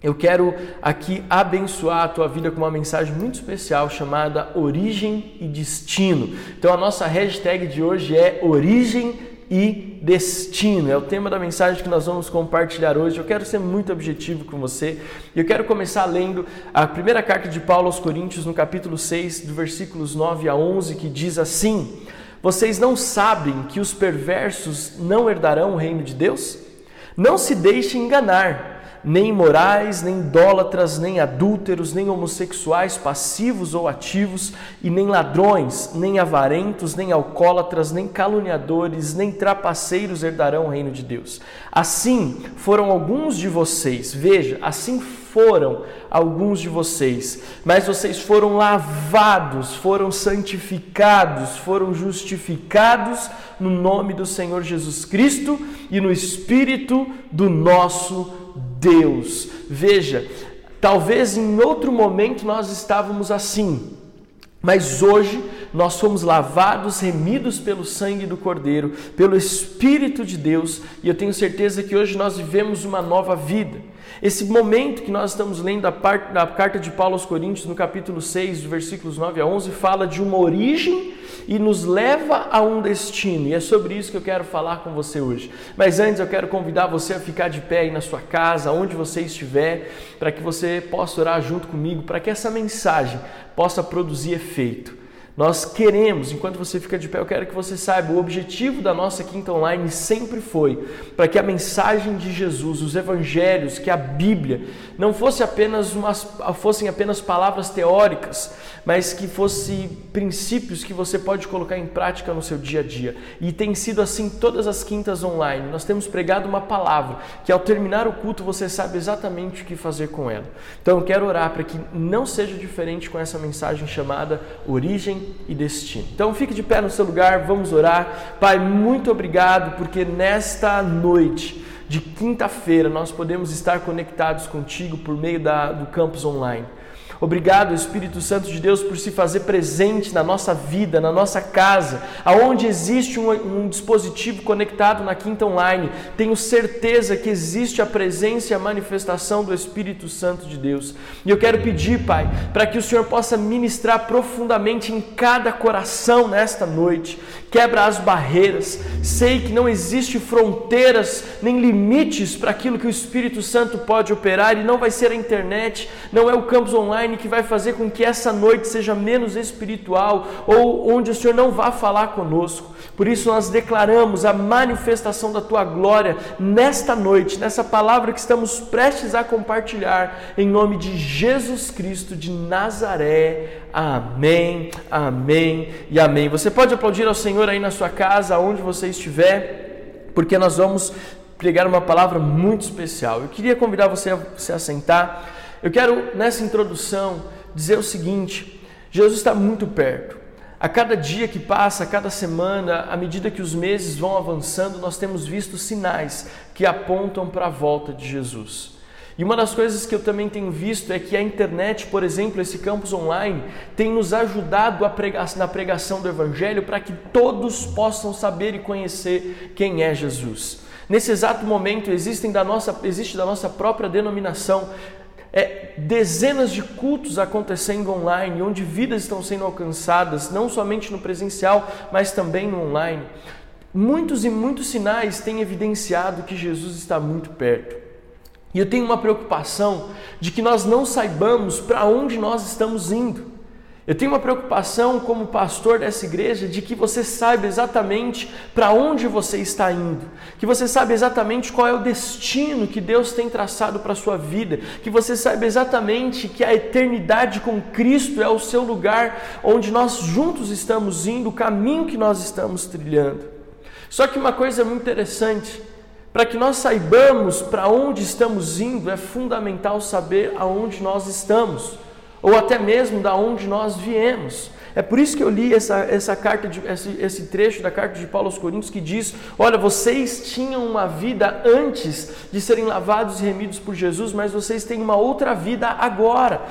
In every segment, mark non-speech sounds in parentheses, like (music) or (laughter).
eu quero aqui abençoar a tua vida com uma mensagem muito especial chamada Origem e Destino. Então a nossa hashtag de hoje é Origem e Destino. É o tema da mensagem que nós vamos compartilhar hoje. Eu quero ser muito objetivo com você. Eu quero começar lendo a primeira carta de Paulo aos Coríntios, no capítulo 6, do versículos 9 a 11, que diz assim: Vocês não sabem que os perversos não herdarão o reino de Deus? Não se deixem enganar nem imorais, nem idólatras, nem adúlteros, nem homossexuais passivos ou ativos, e nem ladrões, nem avarentos, nem alcoólatras, nem caluniadores, nem trapaceiros herdarão o reino de Deus. Assim foram alguns de vocês, veja, assim foram alguns de vocês, mas vocês foram lavados, foram santificados, foram justificados no nome do Senhor Jesus Cristo e no Espírito do nosso Deus. Veja, talvez em outro momento nós estávamos assim, mas hoje nós somos lavados, remidos pelo sangue do Cordeiro, pelo Espírito de Deus, e eu tenho certeza que hoje nós vivemos uma nova vida. Esse momento que nós estamos lendo a, parte, a carta de Paulo aos Coríntios, no capítulo 6, versículos 9 a 11, fala de uma origem e nos leva a um destino. E é sobre isso que eu quero falar com você hoje. Mas antes eu quero convidar você a ficar de pé aí na sua casa, onde você estiver, para que você possa orar junto comigo, para que essa mensagem possa produzir efeito. Nós queremos, enquanto você fica de pé, eu quero que você saiba, o objetivo da nossa Quinta Online sempre foi para que a mensagem de Jesus, os evangelhos, que a Bíblia, não fosse apenas umas, fossem apenas palavras teóricas, mas que fossem princípios que você pode colocar em prática no seu dia a dia. E tem sido assim todas as quintas online. Nós temos pregado uma palavra que ao terminar o culto você sabe exatamente o que fazer com ela. Então eu quero orar para que não seja diferente com essa mensagem chamada Origem e destino. Então fique de pé no seu lugar, vamos orar. Pai, muito obrigado porque nesta noite de quinta-feira nós podemos estar conectados contigo por meio da, do campus online. Obrigado, Espírito Santo de Deus, por se fazer presente na nossa vida, na nossa casa, aonde existe um, um, dispositivo conectado na Quinta Online. Tenho certeza que existe a presença e a manifestação do Espírito Santo de Deus. E eu quero pedir, Pai, para que o Senhor possa ministrar profundamente em cada coração nesta noite. Quebra as barreiras. Sei que não existe fronteiras nem limites para aquilo que o Espírito Santo pode operar e não vai ser a internet, não é o campus online online que vai fazer com que essa noite seja menos espiritual ou onde o Senhor não vá falar conosco. Por isso nós declaramos a manifestação da tua glória nesta noite, nessa palavra que estamos prestes a compartilhar, em nome de Jesus Cristo de Nazaré. Amém, amém e amém. Você pode aplaudir ao Senhor aí na sua casa, onde você estiver, porque nós vamos pregar uma palavra muito especial. Eu queria convidar você a se assentar. Eu quero, nessa introdução, dizer o seguinte: Jesus está muito perto. A cada dia que passa, a cada semana, à medida que os meses vão avançando, nós temos visto sinais que apontam para a volta de Jesus. E uma das coisas que eu também tenho visto é que a internet, por exemplo, esse campus online, tem nos ajudado na pregação do Evangelho para que todos possam saber e conhecer quem é Jesus. Nesse exato momento existem da nossa, existe da nossa própria denominação é, dezenas de cultos acontecendo online, onde vidas estão sendo alcançadas, não somente no presencial, mas também no online. Muitos e muitos sinais têm evidenciado que Jesus está muito perto. E eu tenho uma preocupação de que nós não saibamos para onde nós estamos indo. Eu tenho uma preocupação como pastor dessa igreja de que você saiba exatamente para onde você está indo, que você saiba exatamente qual é o destino que Deus tem traçado para a sua vida, que você saiba exatamente que a eternidade com Cristo é o seu lugar onde nós juntos estamos indo, o caminho que nós estamos trilhando. Só que uma coisa muito interessante, para que nós saibamos para onde estamos indo, é fundamental saber aonde nós estamos ou até mesmo da onde nós viemos. É por isso que eu li essa, essa carta de, esse, esse trecho da carta de Paulo aos Coríntios que diz: Olha, vocês tinham uma vida antes de serem lavados e remidos por Jesus, mas vocês têm uma outra vida agora.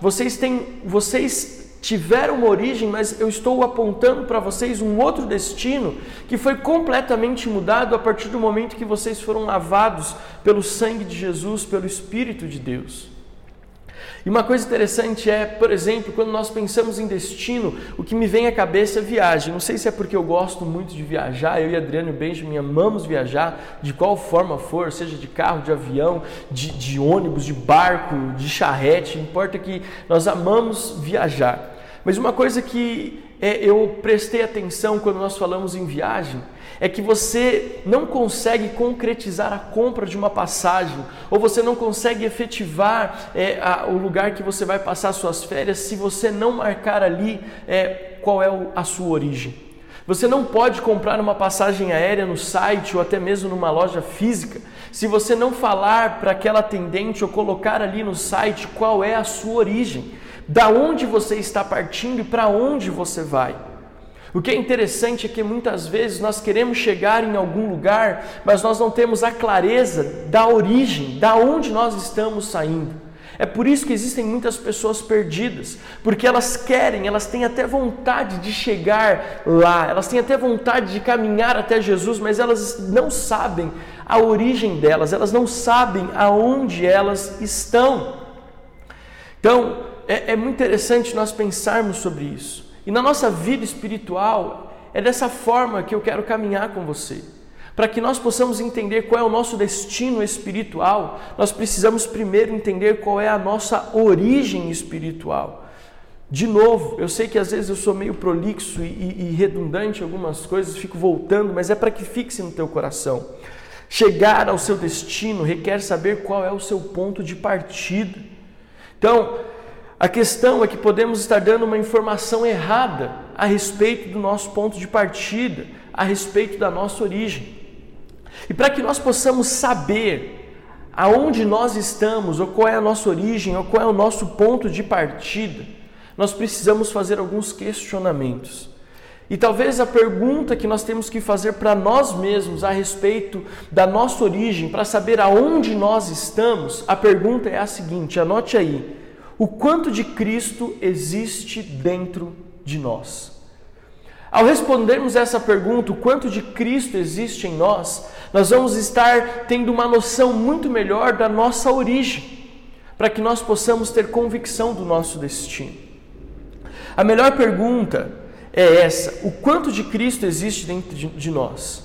Vocês têm, vocês tiveram uma origem, mas eu estou apontando para vocês um outro destino que foi completamente mudado a partir do momento que vocês foram lavados pelo sangue de Jesus, pelo Espírito de Deus. E uma coisa interessante é, por exemplo, quando nós pensamos em destino, o que me vem à cabeça é viagem. Não sei se é porque eu gosto muito de viajar, eu e Adriano e Benjamin amamos viajar, de qual forma for, seja de carro, de avião, de, de ônibus, de barco, de charrete, importa que nós amamos viajar. Mas uma coisa que é, eu prestei atenção quando nós falamos em viagem é que você não consegue concretizar a compra de uma passagem, ou você não consegue efetivar é, a, o lugar que você vai passar suas férias se você não marcar ali é, qual é a sua origem. Você não pode comprar uma passagem aérea no site ou até mesmo numa loja física se você não falar para aquela atendente ou colocar ali no site qual é a sua origem, da onde você está partindo e para onde você vai. O que é interessante é que muitas vezes nós queremos chegar em algum lugar, mas nós não temos a clareza da origem, da onde nós estamos saindo. É por isso que existem muitas pessoas perdidas, porque elas querem, elas têm até vontade de chegar lá, elas têm até vontade de caminhar até Jesus, mas elas não sabem a origem delas, elas não sabem aonde elas estão. Então, é, é muito interessante nós pensarmos sobre isso. E na nossa vida espiritual, é dessa forma que eu quero caminhar com você. Para que nós possamos entender qual é o nosso destino espiritual, nós precisamos primeiro entender qual é a nossa origem espiritual. De novo, eu sei que às vezes eu sou meio prolixo e, e, e redundante em algumas coisas, fico voltando, mas é para que fixe no teu coração. Chegar ao seu destino requer saber qual é o seu ponto de partida. Então, a questão é que podemos estar dando uma informação errada a respeito do nosso ponto de partida, a respeito da nossa origem. E para que nós possamos saber aonde nós estamos, ou qual é a nossa origem, ou qual é o nosso ponto de partida, nós precisamos fazer alguns questionamentos. E talvez a pergunta que nós temos que fazer para nós mesmos a respeito da nossa origem, para saber aonde nós estamos, a pergunta é a seguinte: anote aí o quanto de Cristo existe dentro de nós. Ao respondermos essa pergunta, o quanto de Cristo existe em nós, nós vamos estar tendo uma noção muito melhor da nossa origem, para que nós possamos ter convicção do nosso destino. A melhor pergunta é essa: o quanto de Cristo existe dentro de nós?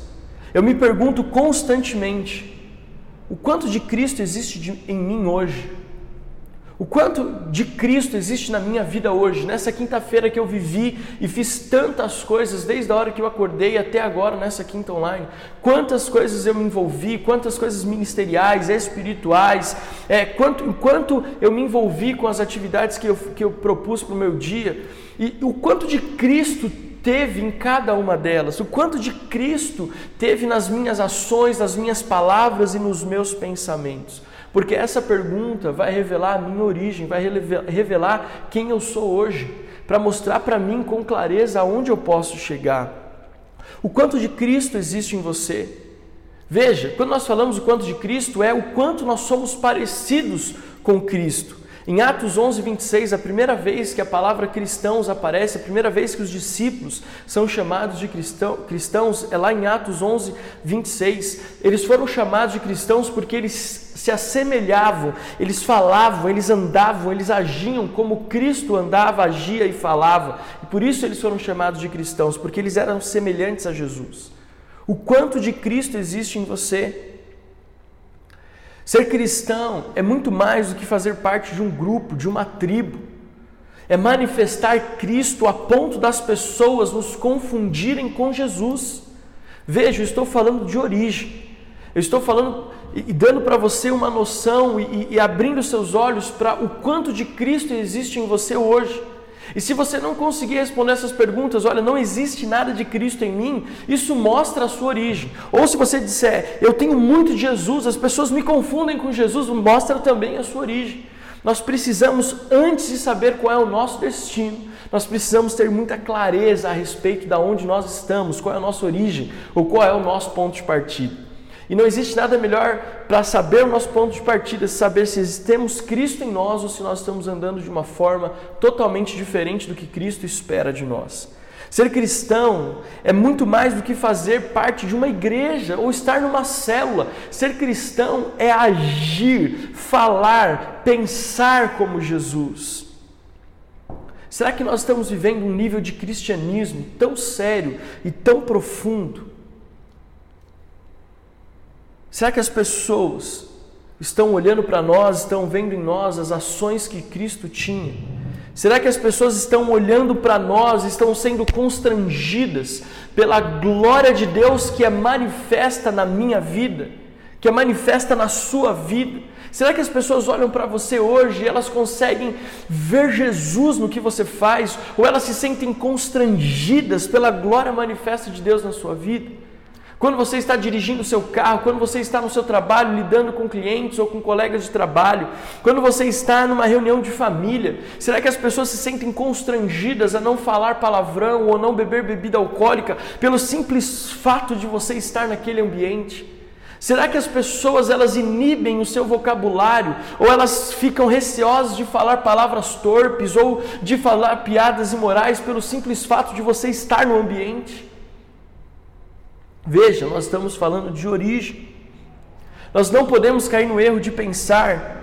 Eu me pergunto constantemente: o quanto de Cristo existe em mim hoje? O quanto de Cristo existe na minha vida hoje, nessa quinta-feira que eu vivi e fiz tantas coisas, desde a hora que eu acordei até agora nessa quinta online. Quantas coisas eu me envolvi, quantas coisas ministeriais, espirituais, é, quanto, enquanto eu me envolvi com as atividades que eu, que eu propus para o meu dia, e o quanto de Cristo teve em cada uma delas, o quanto de Cristo teve nas minhas ações, nas minhas palavras e nos meus pensamentos. Porque essa pergunta vai revelar a minha origem, vai revelar quem eu sou hoje, para mostrar para mim com clareza aonde eu posso chegar. O quanto de Cristo existe em você. Veja, quando nós falamos o quanto de Cristo, é o quanto nós somos parecidos com Cristo. Em Atos 11, 26, a primeira vez que a palavra cristãos aparece, a primeira vez que os discípulos são chamados de cristão, cristãos, é lá em Atos 11, 26. Eles foram chamados de cristãos porque eles se assemelhavam, eles falavam, eles andavam, eles agiam como Cristo andava, agia e falava. E por isso eles foram chamados de cristãos, porque eles eram semelhantes a Jesus. O quanto de Cristo existe em você? Ser cristão é muito mais do que fazer parte de um grupo, de uma tribo. É manifestar Cristo a ponto das pessoas nos confundirem com Jesus. Veja, eu estou falando de origem. Eu estou falando e dando para você uma noção e, e abrindo seus olhos para o quanto de Cristo existe em você hoje. E se você não conseguir responder essas perguntas, olha, não existe nada de Cristo em mim, isso mostra a sua origem. Ou se você disser, eu tenho muito de Jesus, as pessoas me confundem com Jesus, mostra também a sua origem. Nós precisamos, antes de saber qual é o nosso destino, nós precisamos ter muita clareza a respeito de onde nós estamos, qual é a nossa origem, ou qual é o nosso ponto de partida. E não existe nada melhor para saber o nosso ponto de partida, saber se temos Cristo em nós ou se nós estamos andando de uma forma totalmente diferente do que Cristo espera de nós. Ser cristão é muito mais do que fazer parte de uma igreja ou estar numa célula. Ser cristão é agir, falar, pensar como Jesus. Será que nós estamos vivendo um nível de cristianismo tão sério e tão profundo? Será que as pessoas estão olhando para nós, estão vendo em nós as ações que Cristo tinha? Será que as pessoas estão olhando para nós, estão sendo constrangidas pela glória de Deus que é manifesta na minha vida, que é manifesta na sua vida? Será que as pessoas olham para você hoje e elas conseguem ver Jesus no que você faz, ou elas se sentem constrangidas pela glória manifesta de Deus na sua vida? Quando você está dirigindo o seu carro, quando você está no seu trabalho lidando com clientes ou com colegas de trabalho, quando você está numa reunião de família, será que as pessoas se sentem constrangidas a não falar palavrão ou não beber bebida alcoólica pelo simples fato de você estar naquele ambiente? Será que as pessoas elas inibem o seu vocabulário ou elas ficam receosas de falar palavras torpes ou de falar piadas imorais pelo simples fato de você estar no ambiente? Veja, nós estamos falando de origem. Nós não podemos cair no erro de pensar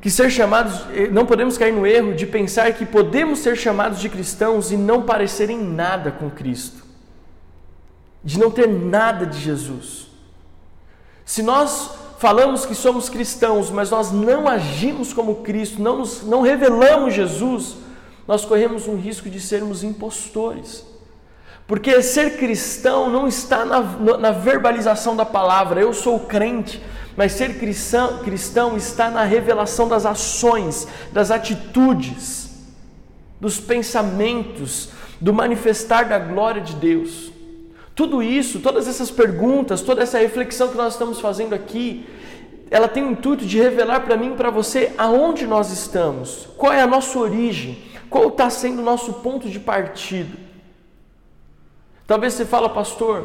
que ser chamados, eh, não podemos cair no erro de pensar que podemos ser chamados de cristãos e não parecer em nada com Cristo. De não ter nada de Jesus. Se nós falamos que somos cristãos, mas nós não agimos como Cristo, não, nos, não revelamos Jesus, nós corremos um risco de sermos impostores. Porque ser cristão não está na, na verbalização da palavra, eu sou crente, mas ser cristão, cristão está na revelação das ações, das atitudes, dos pensamentos, do manifestar da glória de Deus. Tudo isso, todas essas perguntas, toda essa reflexão que nós estamos fazendo aqui, ela tem o intuito de revelar para mim e para você aonde nós estamos, qual é a nossa origem, qual está sendo o nosso ponto de partida. Talvez você fala, pastor,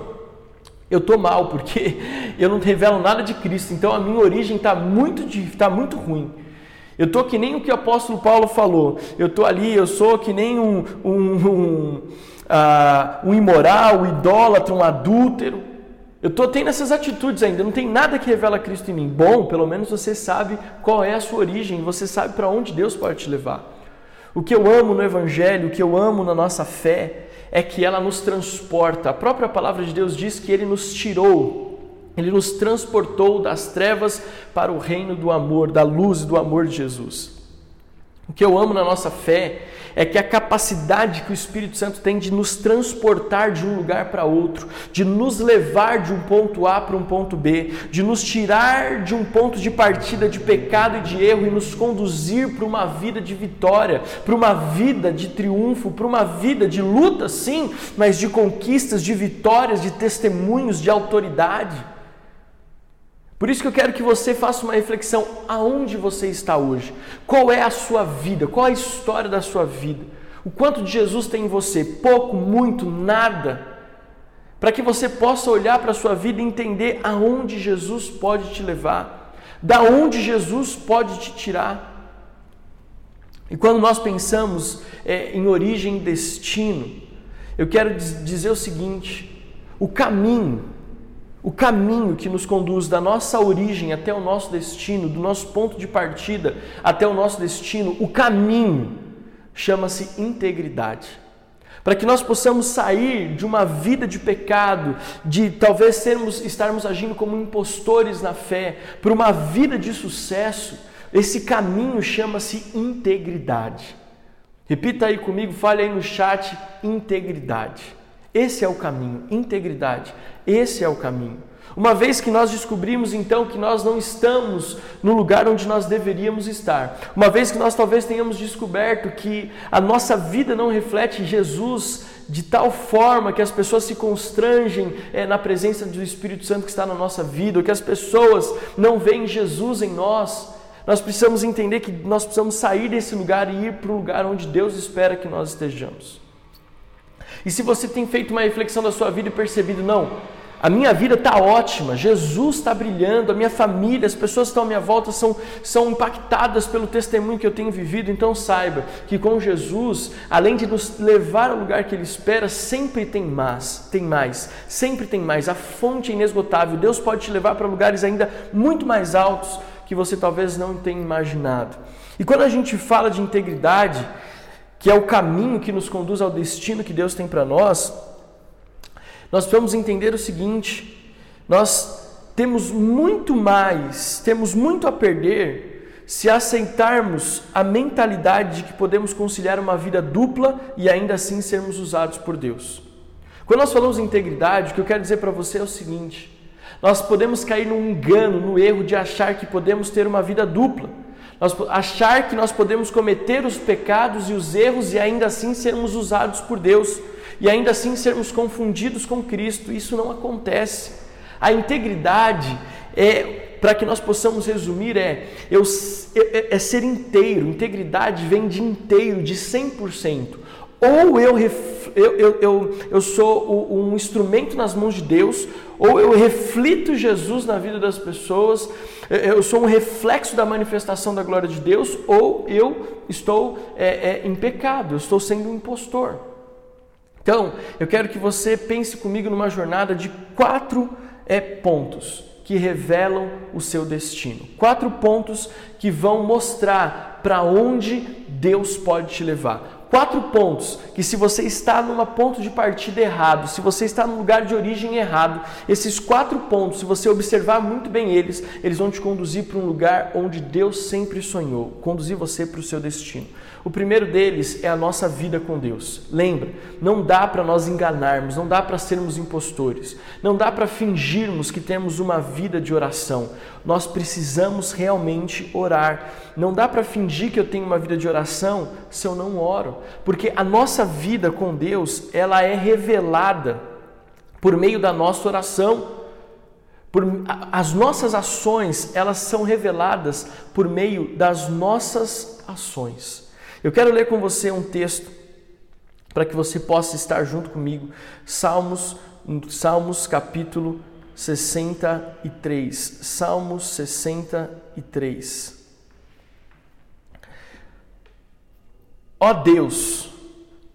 eu estou mal porque (laughs) eu não revelo nada de Cristo, então a minha origem está muito, tá muito ruim. Eu estou que nem o que o apóstolo Paulo falou. Eu estou ali, eu sou que nem um, um, um, uh, um imoral, um idólatra, um adúltero. Eu estou tendo essas atitudes ainda, não tem nada que revela Cristo em mim. Bom, pelo menos você sabe qual é a sua origem, você sabe para onde Deus pode te levar. O que eu amo no Evangelho, o que eu amo na nossa fé, é que ela nos transporta. A própria palavra de Deus diz que ele nos tirou, ele nos transportou das trevas para o reino do amor, da luz do amor de Jesus. O que eu amo na nossa fé é que a capacidade que o Espírito Santo tem de nos transportar de um lugar para outro, de nos levar de um ponto A para um ponto B, de nos tirar de um ponto de partida de pecado e de erro e nos conduzir para uma vida de vitória, para uma vida de triunfo, para uma vida de luta, sim, mas de conquistas, de vitórias, de testemunhos, de autoridade. Por isso que eu quero que você faça uma reflexão aonde você está hoje. Qual é a sua vida? Qual é a história da sua vida? O quanto de Jesus tem em você? Pouco, muito, nada. Para que você possa olhar para a sua vida e entender aonde Jesus pode te levar, da onde Jesus pode te tirar. E quando nós pensamos é, em origem e destino, eu quero dizer o seguinte: o caminho o caminho que nos conduz da nossa origem até o nosso destino, do nosso ponto de partida até o nosso destino, o caminho chama-se integridade. Para que nós possamos sair de uma vida de pecado, de talvez sermos, estarmos agindo como impostores na fé, para uma vida de sucesso, esse caminho chama-se integridade. Repita aí comigo, fale aí no chat: integridade. Esse é o caminho, integridade. Esse é o caminho. Uma vez que nós descobrimos então que nós não estamos no lugar onde nós deveríamos estar, uma vez que nós talvez tenhamos descoberto que a nossa vida não reflete Jesus de tal forma que as pessoas se constrangem é, na presença do Espírito Santo que está na nossa vida, ou que as pessoas não veem Jesus em nós, nós precisamos entender que nós precisamos sair desse lugar e ir para o lugar onde Deus espera que nós estejamos. E se você tem feito uma reflexão da sua vida e percebido, não, A minha vida está ótima, Jesus está brilhando, a minha família, as pessoas que estão à minha volta são, são impactadas pelo testemunho que eu tenho vivido. Então saiba que com Jesus, além de nos levar ao lugar que Ele espera, sempre tem mais, tem mais, sempre tem mais. A fonte é inesgotável. Deus pode te levar para lugares ainda muito mais altos que você talvez não tenha imaginado. E quando a gente fala de integridade, que é o caminho que nos conduz ao destino que Deus tem para nós, nós precisamos entender o seguinte: nós temos muito mais, temos muito a perder se aceitarmos a mentalidade de que podemos conciliar uma vida dupla e ainda assim sermos usados por Deus. Quando nós falamos integridade, o que eu quero dizer para você é o seguinte: nós podemos cair no engano, no erro de achar que podemos ter uma vida dupla. Nós, achar que nós podemos cometer os pecados e os erros e ainda assim sermos usados por Deus e ainda assim sermos confundidos com Cristo. Isso não acontece. A integridade é, para que nós possamos resumir, é, eu, é, é ser inteiro. Integridade vem de inteiro, de 100%. Ou eu, eu, eu, eu, eu sou um instrumento nas mãos de Deus, ou eu reflito Jesus na vida das pessoas, eu sou um reflexo da manifestação da glória de Deus, ou eu estou é, é, em pecado, eu estou sendo um impostor. Então, eu quero que você pense comigo numa jornada de quatro é, pontos que revelam o seu destino. Quatro pontos que vão mostrar para onde Deus pode te levar quatro pontos que se você está numa ponto de partida errado, se você está no lugar de origem errado, esses quatro pontos, se você observar muito bem eles, eles vão te conduzir para um lugar onde Deus sempre sonhou, conduzir você para o seu destino. O primeiro deles é a nossa vida com Deus. Lembra, não dá para nós enganarmos, não dá para sermos impostores, não dá para fingirmos que temos uma vida de oração. Nós precisamos realmente orar. Não dá para fingir que eu tenho uma vida de oração se eu não oro, porque a nossa vida com Deus, ela é revelada por meio da nossa oração. Por, as nossas ações, elas são reveladas por meio das nossas ações. Eu quero ler com você um texto para que você possa estar junto comigo. Salmos, Salmos capítulo 63. Salmos 63. Ó Deus,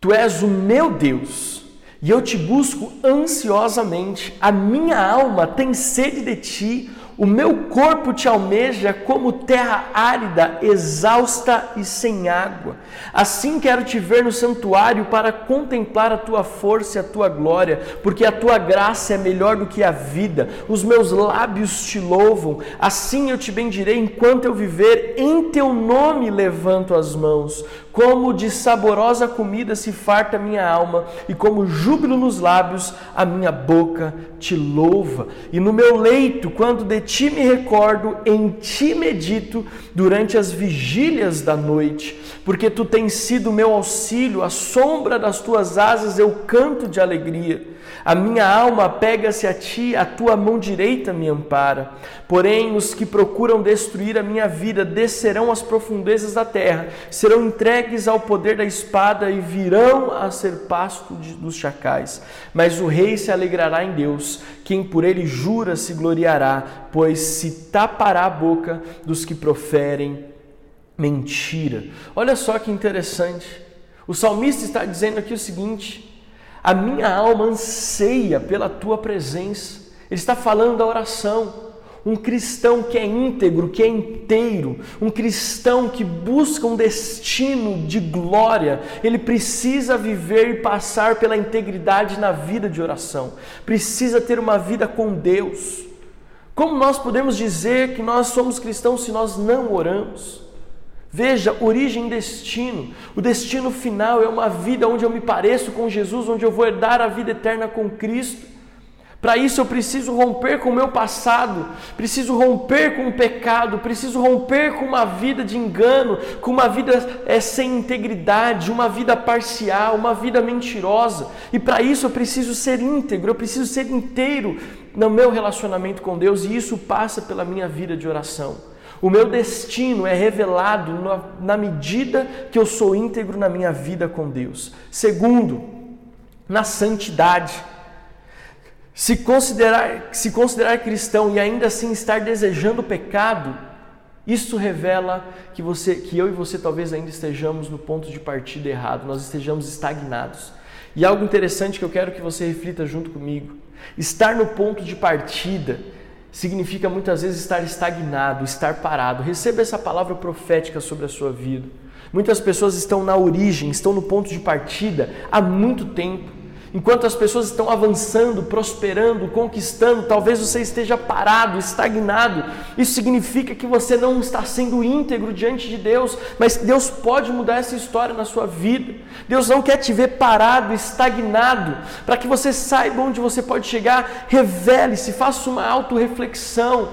tu és o meu Deus, e eu te busco ansiosamente. A minha alma tem sede de ti o meu corpo te almeja como terra árida, exausta e sem água. Assim quero te ver no santuário para contemplar a tua força e a tua glória, porque a tua graça é melhor do que a vida. Os meus lábios te louvam. Assim eu te bendirei enquanto eu viver. Em teu nome levanto as mãos. Como de saborosa comida se farta a minha alma, e como júbilo nos lábios, a minha boca te louva. E no meu leito, quando de ti me recordo, em ti medito durante as vigílias da noite, porque tu tens sido meu auxílio, a sombra das tuas asas eu canto de alegria. A minha alma pega-se a ti, a tua mão direita me ampara. Porém, os que procuram destruir a minha vida descerão às profundezas da terra, serão entregues ao poder da espada e virão a ser pasto de, dos chacais. Mas o rei se alegrará em Deus, quem por ele jura se gloriará, pois se tapará a boca dos que proferem mentira. Olha só que interessante. O salmista está dizendo aqui o seguinte: a minha alma anseia pela tua presença. Ele está falando da oração. Um cristão que é íntegro, que é inteiro, um cristão que busca um destino de glória, ele precisa viver e passar pela integridade na vida de oração, precisa ter uma vida com Deus. Como nós podemos dizer que nós somos cristãos se nós não oramos? Veja, origem e destino. O destino final é uma vida onde eu me pareço com Jesus, onde eu vou herdar a vida eterna com Cristo. Para isso eu preciso romper com o meu passado, preciso romper com o pecado, preciso romper com uma vida de engano, com uma vida é, sem integridade, uma vida parcial, uma vida mentirosa. E para isso eu preciso ser íntegro, eu preciso ser inteiro no meu relacionamento com Deus, e isso passa pela minha vida de oração. O meu destino é revelado na, medida que eu sou íntegro na minha vida com Deus. Segundo, na santidade. Se considerar, se considerar cristão e ainda assim estar desejando pecado, isso revela que, você, que eu e você talvez ainda estejamos no ponto de partida errado, nós estejamos estagnados. E algo interessante que eu quero que você reflita junto comigo: estar no ponto de partida significa muitas vezes estar estagnado, estar parado. Receba essa palavra profética sobre a sua vida. Muitas pessoas estão na origem, estão no ponto de partida há muito tempo. Enquanto as pessoas estão avançando, prosperando, conquistando, talvez você esteja parado, estagnado. Isso significa que você não está sendo íntegro diante de Deus, mas Deus pode mudar essa história na sua vida. Deus não quer te ver parado, estagnado, para que você saiba onde você pode chegar. Revele-se, faça uma autorreflexão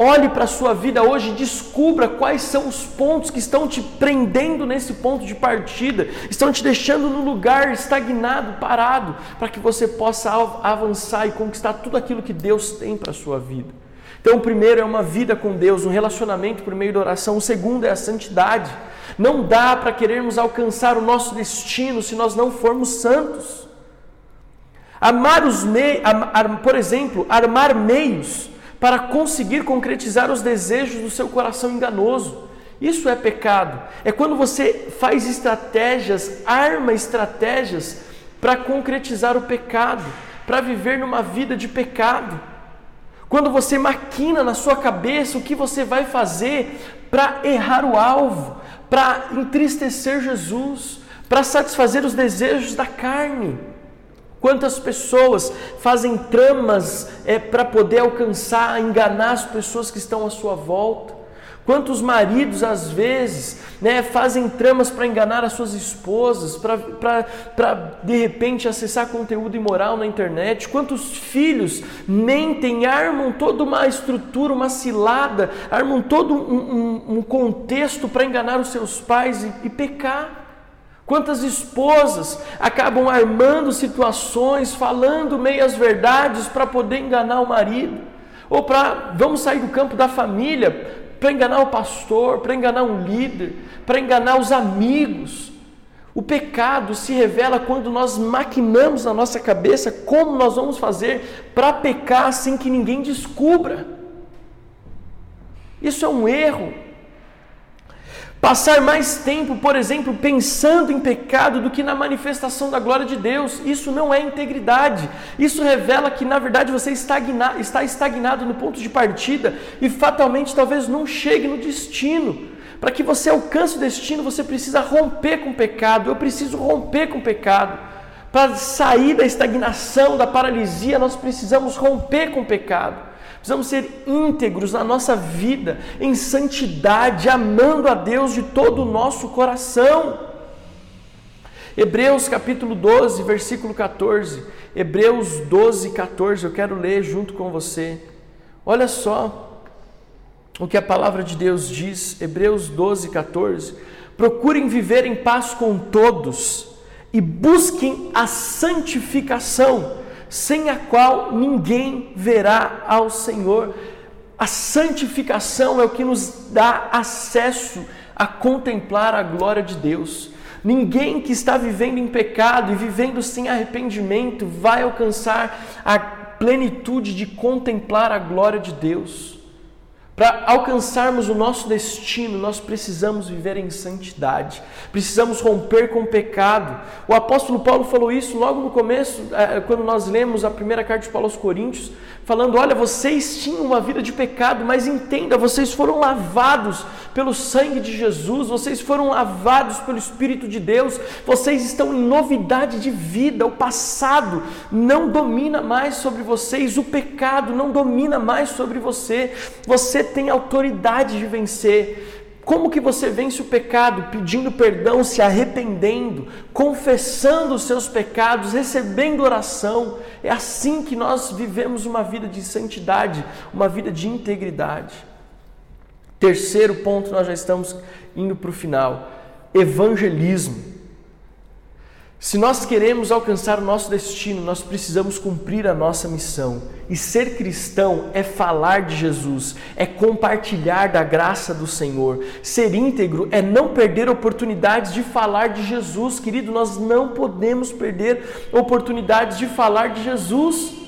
Olhe para a sua vida hoje e descubra quais são os pontos que estão te prendendo nesse ponto de partida, estão te deixando no lugar estagnado, parado, para que você possa avançar e conquistar tudo aquilo que Deus tem para a sua vida. Então, o primeiro é uma vida com Deus, um relacionamento por meio da oração. O segundo é a santidade. Não dá para querermos alcançar o nosso destino se nós não formos santos. Amar os meios, por exemplo, armar meios para conseguir concretizar os desejos do seu coração enganoso. Isso é pecado. É quando você faz estratégias, arma estratégias para concretizar o pecado, para viver numa vida de pecado. Quando você maquina na sua cabeça o que você vai fazer para errar o alvo, para entristecer Jesus, para satisfazer os desejos da carne. Quantas pessoas fazem tramas é, para poder alcançar, enganar as pessoas que estão à sua volta? Quantos maridos, às vezes, né, fazem tramas para enganar as suas esposas, para de repente acessar conteúdo imoral na internet? Quantos filhos mentem, armam toda uma estrutura, uma cilada, armam todo um, um, um contexto para enganar os seus pais e, e pecar? Quantas esposas acabam armando situações, falando meias verdades para poder enganar o marido? Ou para, vamos sair do campo da família, para enganar o pastor, para enganar um líder, para enganar os amigos. O pecado se revela quando nós maquinamos na nossa cabeça como nós vamos fazer para pecar sem que ninguém descubra. Isso é um erro. Passar mais tempo, por exemplo, pensando em pecado do que na manifestação da glória de Deus, isso não é integridade. Isso revela que, na verdade, você está estagnado no ponto de partida e fatalmente talvez não chegue no destino. Para que você alcance o destino, você precisa romper com o pecado. Eu preciso romper com o pecado. Para sair da estagnação, da paralisia, nós precisamos romper com o pecado. Precisamos ser íntegros na nossa vida, em santidade, amando a Deus de todo o nosso coração. Hebreus capítulo 12, versículo 14. Hebreus 12, 14. Eu quero ler junto com você. Olha só o que a palavra de Deus diz. Hebreus 12, 14. Procurem viver em paz com todos e busquem a santificação sem a qual ninguém verá ao Senhor. A santificação é o que nos dá acesso a contemplar a glória de Deus. Ninguém que está vivendo em pecado e vivendo sem arrependimento vai alcançar a plenitude de contemplar a glória de Deus. Para alcançarmos o nosso destino, nós precisamos viver em santidade, precisamos romper com o pecado. O apóstolo Paulo falou isso logo no começo, é, quando nós lemos a primeira carta de Paulo aos Coríntios, falando: Olha, vocês tinham uma vida de pecado, mas entenda, vocês foram lavados pelo sangue de Jesus, vocês foram lavados pelo Espírito de Deus, vocês estão em novidade de vida. O passado não domina mais sobre vocês, o pecado não domina mais sobre você. Você tem autoridade de vencer. Como que você vence o pecado? Pedindo perdão, se arrependendo, confessando os seus pecados, recebendo oração. É assim que nós vivemos uma vida de santidade, uma vida de integridade. Terceiro ponto, nós já estamos indo para o final: evangelismo. Se nós queremos alcançar o nosso destino, nós precisamos cumprir a nossa missão. E ser cristão é falar de Jesus, é compartilhar da graça do Senhor. Ser íntegro é não perder oportunidades de falar de Jesus, querido. Nós não podemos perder oportunidades de falar de Jesus.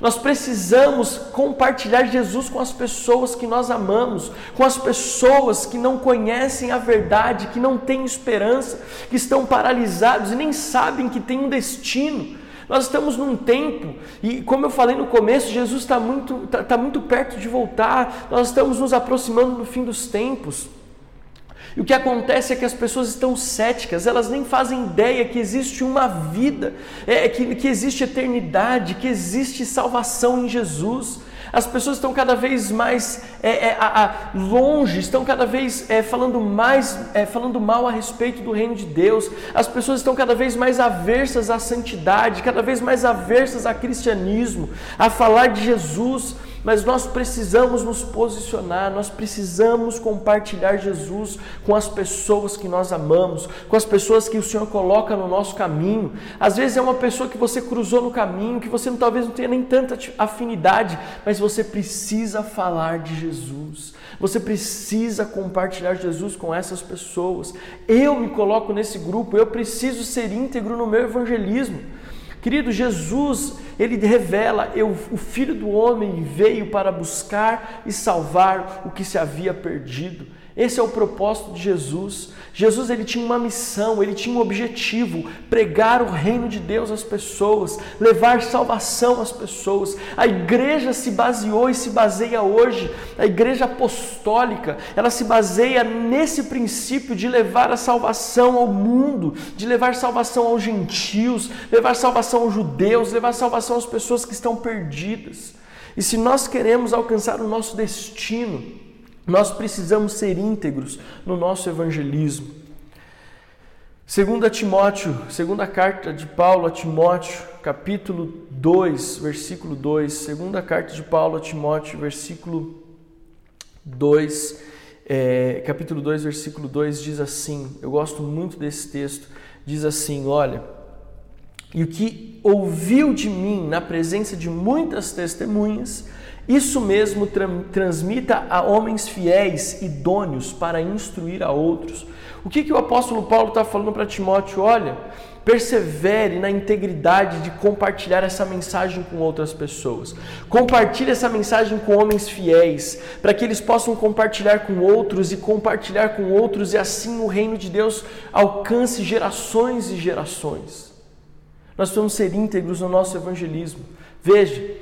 Nós precisamos compartilhar Jesus com as pessoas que nós amamos, com as pessoas que não conhecem a verdade, que não têm esperança, que estão paralisados e nem sabem que tem um destino. Nós estamos num tempo, e como eu falei no começo, Jesus está muito, tá, tá muito perto de voltar, nós estamos nos aproximando do fim dos tempos. E o que acontece é que as pessoas estão céticas, elas nem fazem ideia que existe uma vida, é, que, que existe eternidade, que existe salvação em Jesus. As pessoas estão cada vez mais é, é, a, a, longe, estão cada vez é, falando mais, é, falando mal a respeito do reino de Deus. As pessoas estão cada vez mais aversas à santidade, cada vez mais aversas a cristianismo, a falar de Jesus mas nós precisamos nos posicionar, nós precisamos compartilhar Jesus com as pessoas que nós amamos, com as pessoas que o Senhor coloca no nosso caminho. Às vezes é uma pessoa que você cruzou no caminho, que você talvez não tenha nem tanta afinidade, mas você precisa falar de Jesus. Você precisa compartilhar Jesus com essas pessoas. Eu me coloco nesse grupo, eu preciso ser íntegro no meu evangelismo. Querido, Jesus, ele revela, eu, o Filho do Homem veio para buscar e salvar o que se havia perdido. Esse é o propósito de Jesus. Jesus ele tinha uma missão, ele tinha um objetivo: pregar o reino de Deus às pessoas, levar salvação às pessoas. A igreja se baseou e se baseia hoje, a igreja apostólica, ela se baseia nesse princípio de levar a salvação ao mundo, de levar salvação aos gentios, levar salvação aos judeus, levar salvação às pessoas que estão perdidas. E se nós queremos alcançar o nosso destino, nós precisamos ser íntegros no nosso evangelismo. Segunda Timóteo, segunda carta de Paulo a Timóteo, capítulo 2, versículo 2. Segunda carta de Paulo a Timóteo, versículo 2, é, capítulo 2, versículo 2 diz assim: Eu gosto muito desse texto. Diz assim: Olha, e o que ouviu de mim na presença de muitas testemunhas, isso mesmo transmita a homens fiéis, idôneos, para instruir a outros. O que, que o apóstolo Paulo está falando para Timóteo? Olha, persevere na integridade de compartilhar essa mensagem com outras pessoas. Compartilhe essa mensagem com homens fiéis, para que eles possam compartilhar com outros e compartilhar com outros, e assim o reino de Deus alcance gerações e gerações. Nós precisamos ser íntegros no nosso evangelismo. Veja,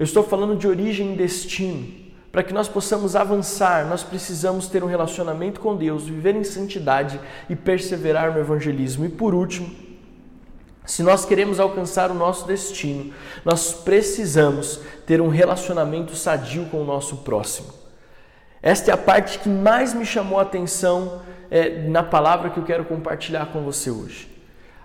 eu estou falando de origem e destino. Para que nós possamos avançar, nós precisamos ter um relacionamento com Deus, viver em santidade e perseverar no evangelismo. E por último, se nós queremos alcançar o nosso destino, nós precisamos ter um relacionamento sadio com o nosso próximo. Esta é a parte que mais me chamou a atenção é, na palavra que eu quero compartilhar com você hoje.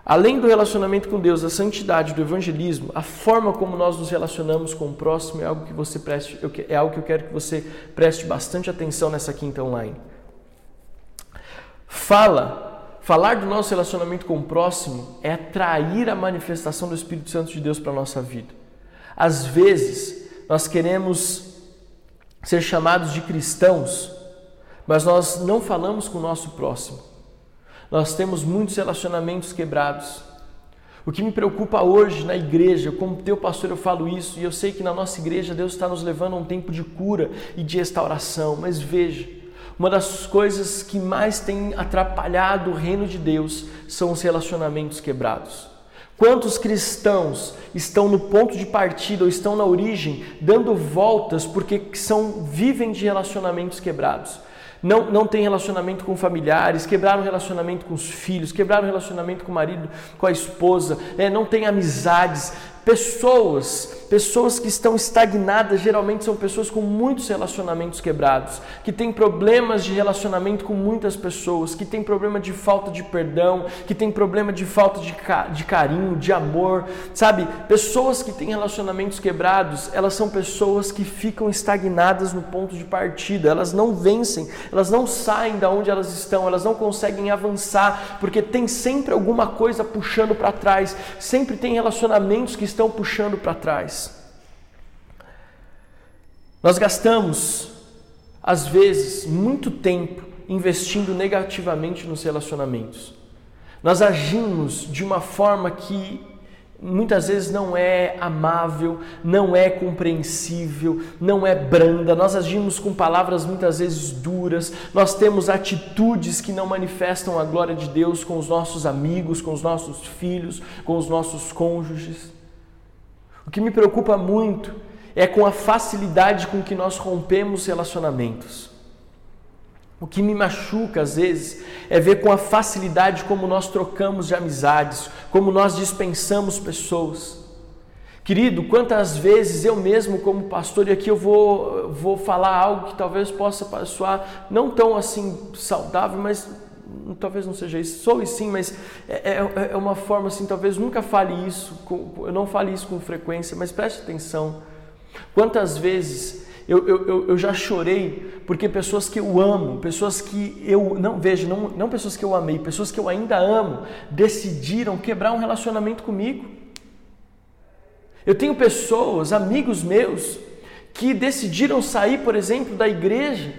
Além do relacionamento com Deus, a santidade do evangelismo, a forma como nós nos relacionamos com o próximo é algo que você preste, é algo que eu quero que você preste bastante atenção nessa quinta online. Fala, falar do nosso relacionamento com o próximo é atrair a manifestação do Espírito Santo de Deus para a nossa vida. Às vezes, nós queremos ser chamados de cristãos, mas nós não falamos com o nosso próximo. Nós temos muitos relacionamentos quebrados. O que me preocupa hoje na igreja, como teu pastor eu falo isso, e eu sei que na nossa igreja Deus está nos levando a um tempo de cura e de restauração, mas veja, uma das coisas que mais tem atrapalhado o reino de Deus são os relacionamentos quebrados. Quantos cristãos estão no ponto de partida ou estão na origem dando voltas porque são vivem de relacionamentos quebrados? Não, não tem relacionamento com familiares, quebraram relacionamento com os filhos, quebraram relacionamento com o marido, com a esposa, é, não tem amizades, Pessoas, pessoas que estão estagnadas, geralmente são pessoas com muitos relacionamentos quebrados, que têm problemas de relacionamento com muitas pessoas, que têm problema de falta de perdão, que têm problema de falta de, de carinho, de amor, sabe? Pessoas que têm relacionamentos quebrados, elas são pessoas que ficam estagnadas no ponto de partida, elas não vencem, elas não saem da onde elas estão, elas não conseguem avançar, porque tem sempre alguma coisa puxando para trás, sempre tem relacionamentos que estão puxando para trás. Nós gastamos, às vezes, muito tempo investindo negativamente nos relacionamentos. Nós agimos de uma forma que muitas vezes não é amável, não é compreensível, não é branda. Nós agimos com palavras muitas vezes duras, nós temos atitudes que não manifestam a glória de Deus com os nossos amigos, com os nossos filhos, com os nossos cônjuges. O que me preocupa muito é com a facilidade com que nós rompemos relacionamentos. O que me machuca às vezes é ver com a facilidade como nós trocamos de amizades, como nós dispensamos pessoas. Querido, quantas vezes eu mesmo, como pastor, e aqui eu vou, vou falar algo que talvez possa soar não tão assim saudável, mas talvez não seja isso, sou e sim, mas é, é, é uma forma assim, talvez nunca fale isso, eu não fale isso com frequência, mas preste atenção. Quantas vezes eu, eu, eu já chorei porque pessoas que eu amo, pessoas que eu não vejo, não, não pessoas que eu amei, pessoas que eu ainda amo, decidiram quebrar um relacionamento comigo. Eu tenho pessoas, amigos meus, que decidiram sair, por exemplo, da igreja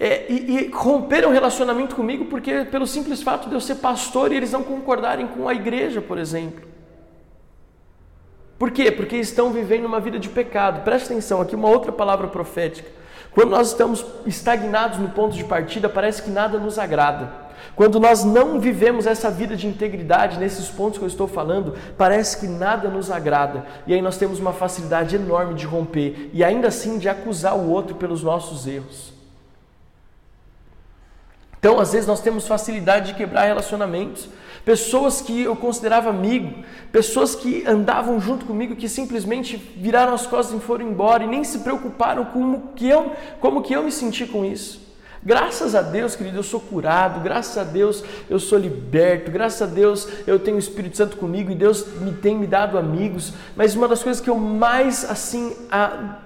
é, e, e romperam o relacionamento comigo porque pelo simples fato de eu ser pastor e eles não concordarem com a igreja, por exemplo. Por quê? Porque estão vivendo uma vida de pecado. Presta atenção, aqui uma outra palavra profética. Quando nós estamos estagnados no ponto de partida, parece que nada nos agrada. Quando nós não vivemos essa vida de integridade nesses pontos que eu estou falando, parece que nada nos agrada. E aí nós temos uma facilidade enorme de romper e ainda assim de acusar o outro pelos nossos erros. Então, às vezes, nós temos facilidade de quebrar relacionamentos. Pessoas que eu considerava amigo, pessoas que andavam junto comigo que simplesmente viraram as costas e foram embora e nem se preocuparam com que eu, como que eu me senti com isso. Graças a Deus, querido, eu sou curado, graças a Deus eu sou liberto, graças a Deus eu tenho o Espírito Santo comigo e Deus me tem me dado amigos, mas uma das coisas que eu mais assim a,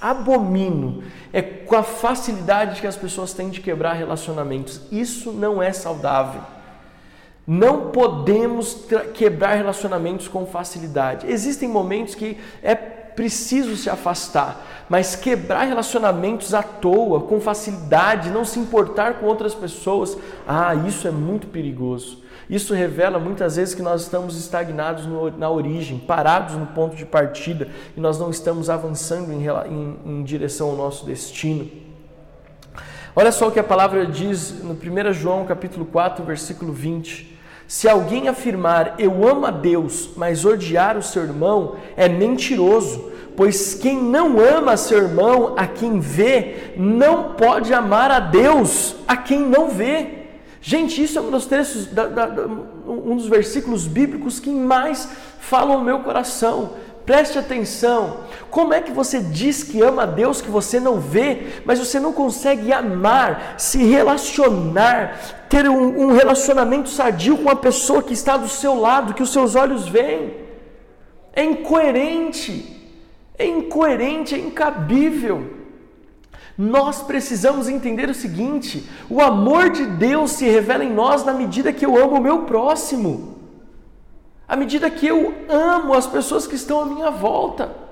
abomino é com a facilidade que as pessoas têm de quebrar relacionamentos. Isso não é saudável. Não podemos quebrar relacionamentos com facilidade. Existem momentos que é preciso se afastar, mas quebrar relacionamentos à toa, com facilidade, não se importar com outras pessoas, ah, isso é muito perigoso. Isso revela muitas vezes que nós estamos estagnados no, na origem, parados no ponto de partida e nós não estamos avançando em, em, em direção ao nosso destino. Olha só o que a palavra diz no 1 João capítulo 4, versículo 20. Se alguém afirmar eu amo a Deus, mas odiar o seu irmão, é mentiroso, pois quem não ama seu irmão a quem vê, não pode amar a Deus a quem não vê. Gente, isso é um dos textos, um dos versículos bíblicos que mais falam no meu coração. Preste atenção. Como é que você diz que ama a Deus que você não vê, mas você não consegue amar, se relacionar, ter um, um relacionamento sadio com a pessoa que está do seu lado, que os seus olhos veem? É incoerente. É incoerente, é incabível. Nós precisamos entender o seguinte: o amor de Deus se revela em nós na medida que eu amo o meu próximo à medida que eu amo as pessoas que estão à minha volta.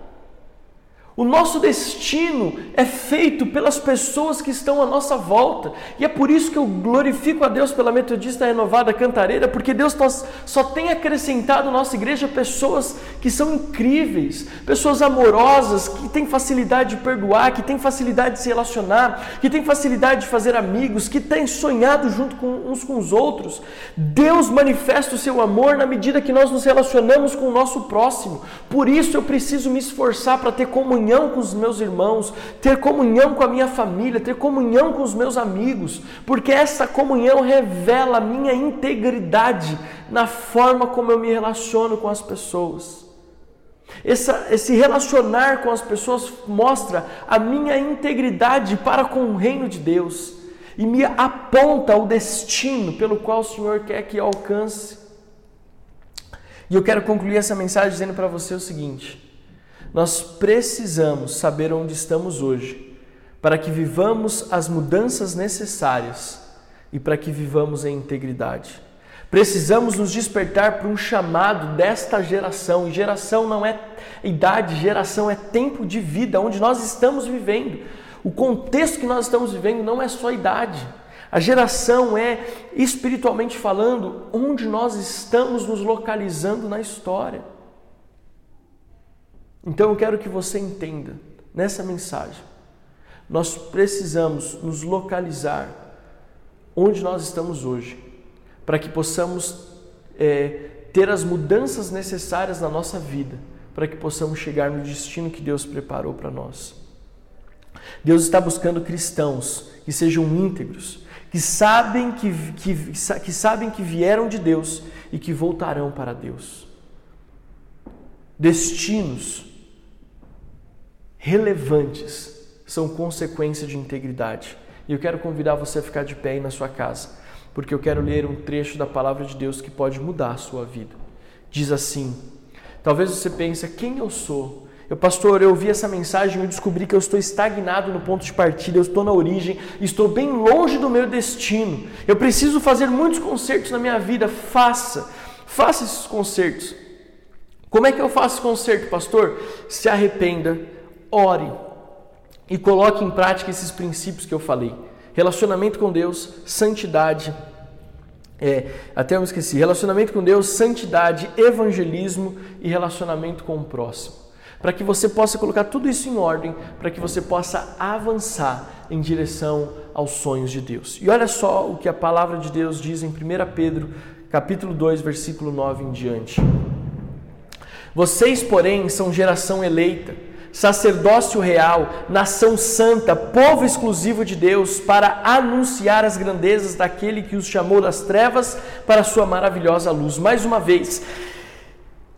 O nosso destino é feito pelas pessoas que estão à nossa volta. E é por isso que eu glorifico a Deus pela Metodista Renovada Cantareira, porque Deus só tem acrescentado à nossa igreja pessoas que são incríveis, pessoas amorosas, que têm facilidade de perdoar, que têm facilidade de se relacionar, que têm facilidade de fazer amigos, que têm sonhado junto com uns com os outros. Deus manifesta o seu amor na medida que nós nos relacionamos com o nosso próximo. Por isso eu preciso me esforçar para ter comunhão comunhão com os meus irmãos, ter comunhão com a minha família, ter comunhão com os meus amigos, porque essa comunhão revela a minha integridade na forma como eu me relaciono com as pessoas. Essa, esse relacionar com as pessoas mostra a minha integridade para com o reino de Deus e me aponta o destino pelo qual o Senhor quer que eu alcance. E eu quero concluir essa mensagem dizendo para você o seguinte: nós precisamos saber onde estamos hoje, para que vivamos as mudanças necessárias e para que vivamos em integridade. Precisamos nos despertar para um chamado desta geração, e geração não é idade, geração é tempo de vida, onde nós estamos vivendo. O contexto que nós estamos vivendo não é só idade. A geração é, espiritualmente falando, onde nós estamos nos localizando na história. Então eu quero que você entenda nessa mensagem. Nós precisamos nos localizar onde nós estamos hoje, para que possamos é, ter as mudanças necessárias na nossa vida, para que possamos chegar no destino que Deus preparou para nós. Deus está buscando cristãos que sejam íntegros, que sabem que, que, que sabem que vieram de Deus e que voltarão para Deus. Destinos relevantes são consequência de integridade. E eu quero convidar você a ficar de pé aí na sua casa, porque eu quero ler um trecho da palavra de Deus que pode mudar a sua vida. Diz assim: Talvez você pense, quem eu sou? Eu, pastor, eu ouvi essa mensagem e descobri que eu estou estagnado no ponto de partida, eu estou na origem, estou bem longe do meu destino. Eu preciso fazer muitos concertos na minha vida. Faça, faça esses concertos. Como é que eu faço concerto, pastor? Se arrependa, ore e coloque em prática esses princípios que eu falei: relacionamento com Deus, santidade. É, até eu me esqueci: relacionamento com Deus, santidade, evangelismo e relacionamento com o próximo. Para que você possa colocar tudo isso em ordem, para que você possa avançar em direção aos sonhos de Deus. E olha só o que a palavra de Deus diz em 1 Pedro, capítulo 2, versículo 9 em diante. Vocês, porém, são geração eleita sacerdócio real, nação santa, povo exclusivo de Deus, para anunciar as grandezas daquele que os chamou das trevas para a sua maravilhosa luz. Mais uma vez,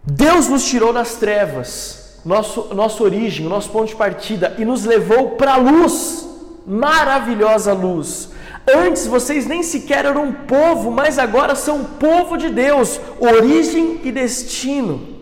Deus nos tirou das trevas, nosso, nossa origem, nosso ponto de partida, e nos levou para a luz, maravilhosa luz. Antes vocês nem sequer eram um povo, mas agora são povo de Deus, origem e destino.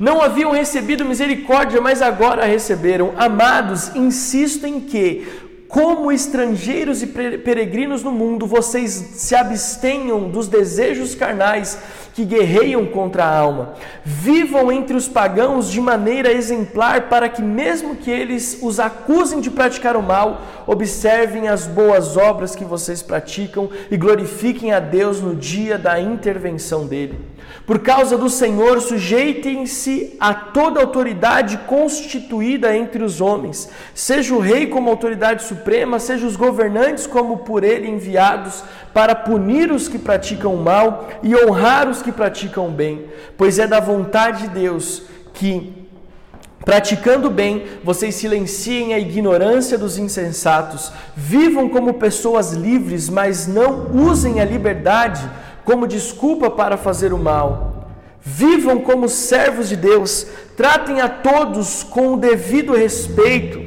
Não haviam recebido misericórdia, mas agora a receberam. Amados, insisto em que, como estrangeiros e peregrinos no mundo, vocês se abstenham dos desejos carnais que guerreiam contra a alma. Vivam entre os pagãos de maneira exemplar, para que, mesmo que eles os acusem de praticar o mal, observem as boas obras que vocês praticam e glorifiquem a Deus no dia da intervenção dele. Por causa do Senhor, sujeitem-se a toda autoridade constituída entre os homens, seja o rei como autoridade suprema, seja os governantes como por ele enviados, para punir os que praticam o mal e honrar os que praticam o bem, pois é da vontade de Deus que Praticando bem, vocês silenciem a ignorância dos insensatos, vivam como pessoas livres, mas não usem a liberdade como desculpa para fazer o mal. Vivam como servos de Deus, tratem a todos com o devido respeito.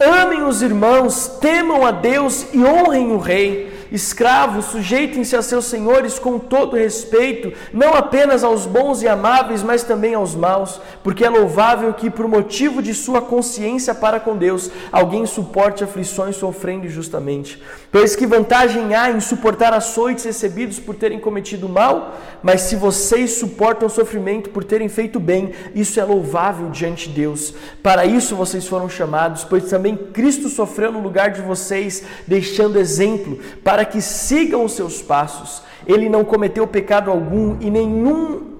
Amem os irmãos, temam a Deus e honrem o rei. Escravos, sujeitem-se a seus senhores com todo respeito, não apenas aos bons e amáveis, mas também aos maus, porque é louvável que, por motivo de sua consciência para com Deus, alguém suporte aflições sofrendo injustamente. Pois que vantagem há em suportar açoites recebidos por terem cometido mal? Mas se vocês suportam sofrimento por terem feito bem, isso é louvável diante de Deus. Para isso vocês foram chamados, pois também Cristo sofreu no lugar de vocês, deixando exemplo para para que sigam os seus passos. Ele não cometeu pecado algum e nenhum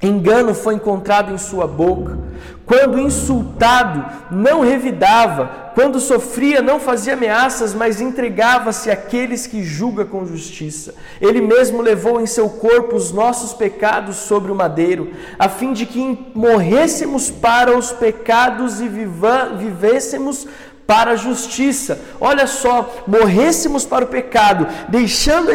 engano foi encontrado em sua boca. Quando insultado, não revidava. Quando sofria, não fazia ameaças, mas entregava-se àqueles que julga com justiça. Ele mesmo levou em seu corpo os nossos pecados sobre o madeiro, a fim de que morrêssemos para os pecados e vivêssemos para a justiça. Olha só, morrêssemos para o pecado, deixando a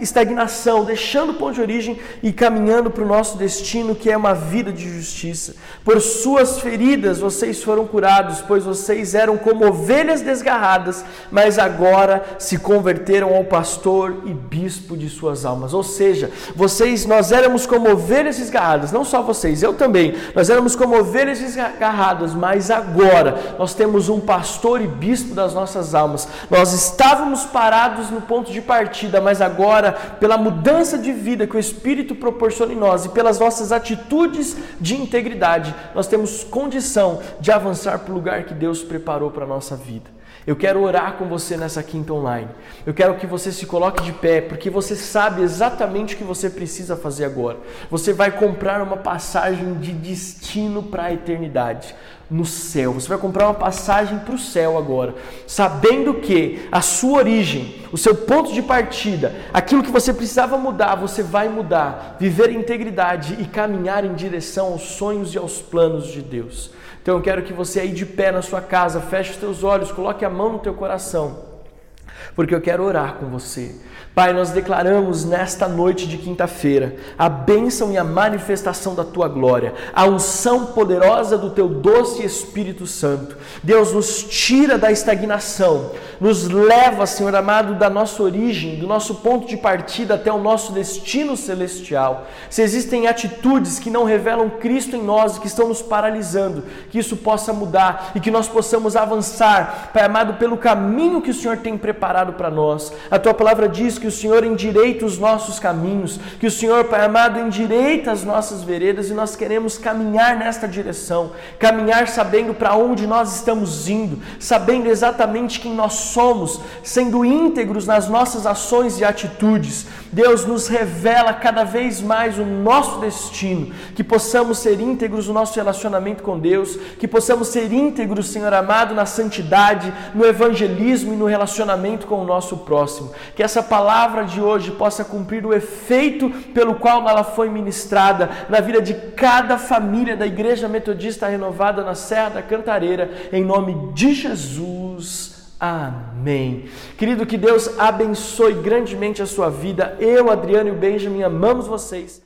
estagnação, deixando o ponto de origem e caminhando para o nosso destino, que é uma vida de justiça. Por suas feridas vocês foram curados, pois vocês eram como ovelhas desgarradas, mas agora se converteram ao pastor e bispo de suas almas. Ou seja, vocês, nós éramos como ovelhas desgarradas, não só vocês, eu também. Nós éramos como ovelhas desgarradas, mas agora nós temos temos um pastor e bispo das nossas almas. Nós estávamos parados no ponto de partida, mas agora, pela mudança de vida que o Espírito proporciona em nós e pelas nossas atitudes de integridade, nós temos condição de avançar para o lugar que Deus preparou para a nossa vida. Eu quero orar com você nessa quinta online. Eu quero que você se coloque de pé, porque você sabe exatamente o que você precisa fazer agora. Você vai comprar uma passagem de destino para a eternidade no céu. Você vai comprar uma passagem para o céu agora, sabendo que a sua origem, o seu ponto de partida, aquilo que você precisava mudar, você vai mudar, viver em integridade e caminhar em direção aos sonhos e aos planos de Deus. Então eu quero que você aí de pé na sua casa, feche os teus olhos, coloque a mão no teu coração, porque eu quero orar com você. Pai, nós declaramos nesta noite de quinta-feira a bênção e a manifestação da tua glória, a unção poderosa do teu doce Espírito Santo. Deus nos tira da estagnação, nos leva, Senhor amado, da nossa origem, do nosso ponto de partida até o nosso destino celestial. Se existem atitudes que não revelam Cristo em nós e que estão nos paralisando, que isso possa mudar e que nós possamos avançar, Pai amado, pelo caminho que o Senhor tem preparado para nós. A tua palavra diz que o Senhor endireita os nossos caminhos, que o Senhor, Pai amado, endireita as nossas veredas e nós queremos caminhar nesta direção, caminhar sabendo para onde nós estamos indo, sabendo exatamente quem nós somos, sendo íntegros nas nossas ações e atitudes. Deus nos revela cada vez mais o nosso destino, que possamos ser íntegros no nosso relacionamento com Deus, que possamos ser íntegros, Senhor amado, na santidade, no evangelismo e no relacionamento com o nosso próximo. Que essa palavra palavra de hoje possa cumprir o efeito pelo qual ela foi ministrada na vida de cada família da Igreja Metodista Renovada na Serra da Cantareira, em nome de Jesus. Amém. Querido, que Deus abençoe grandemente a sua vida. Eu, Adriano e o Benjamin amamos vocês.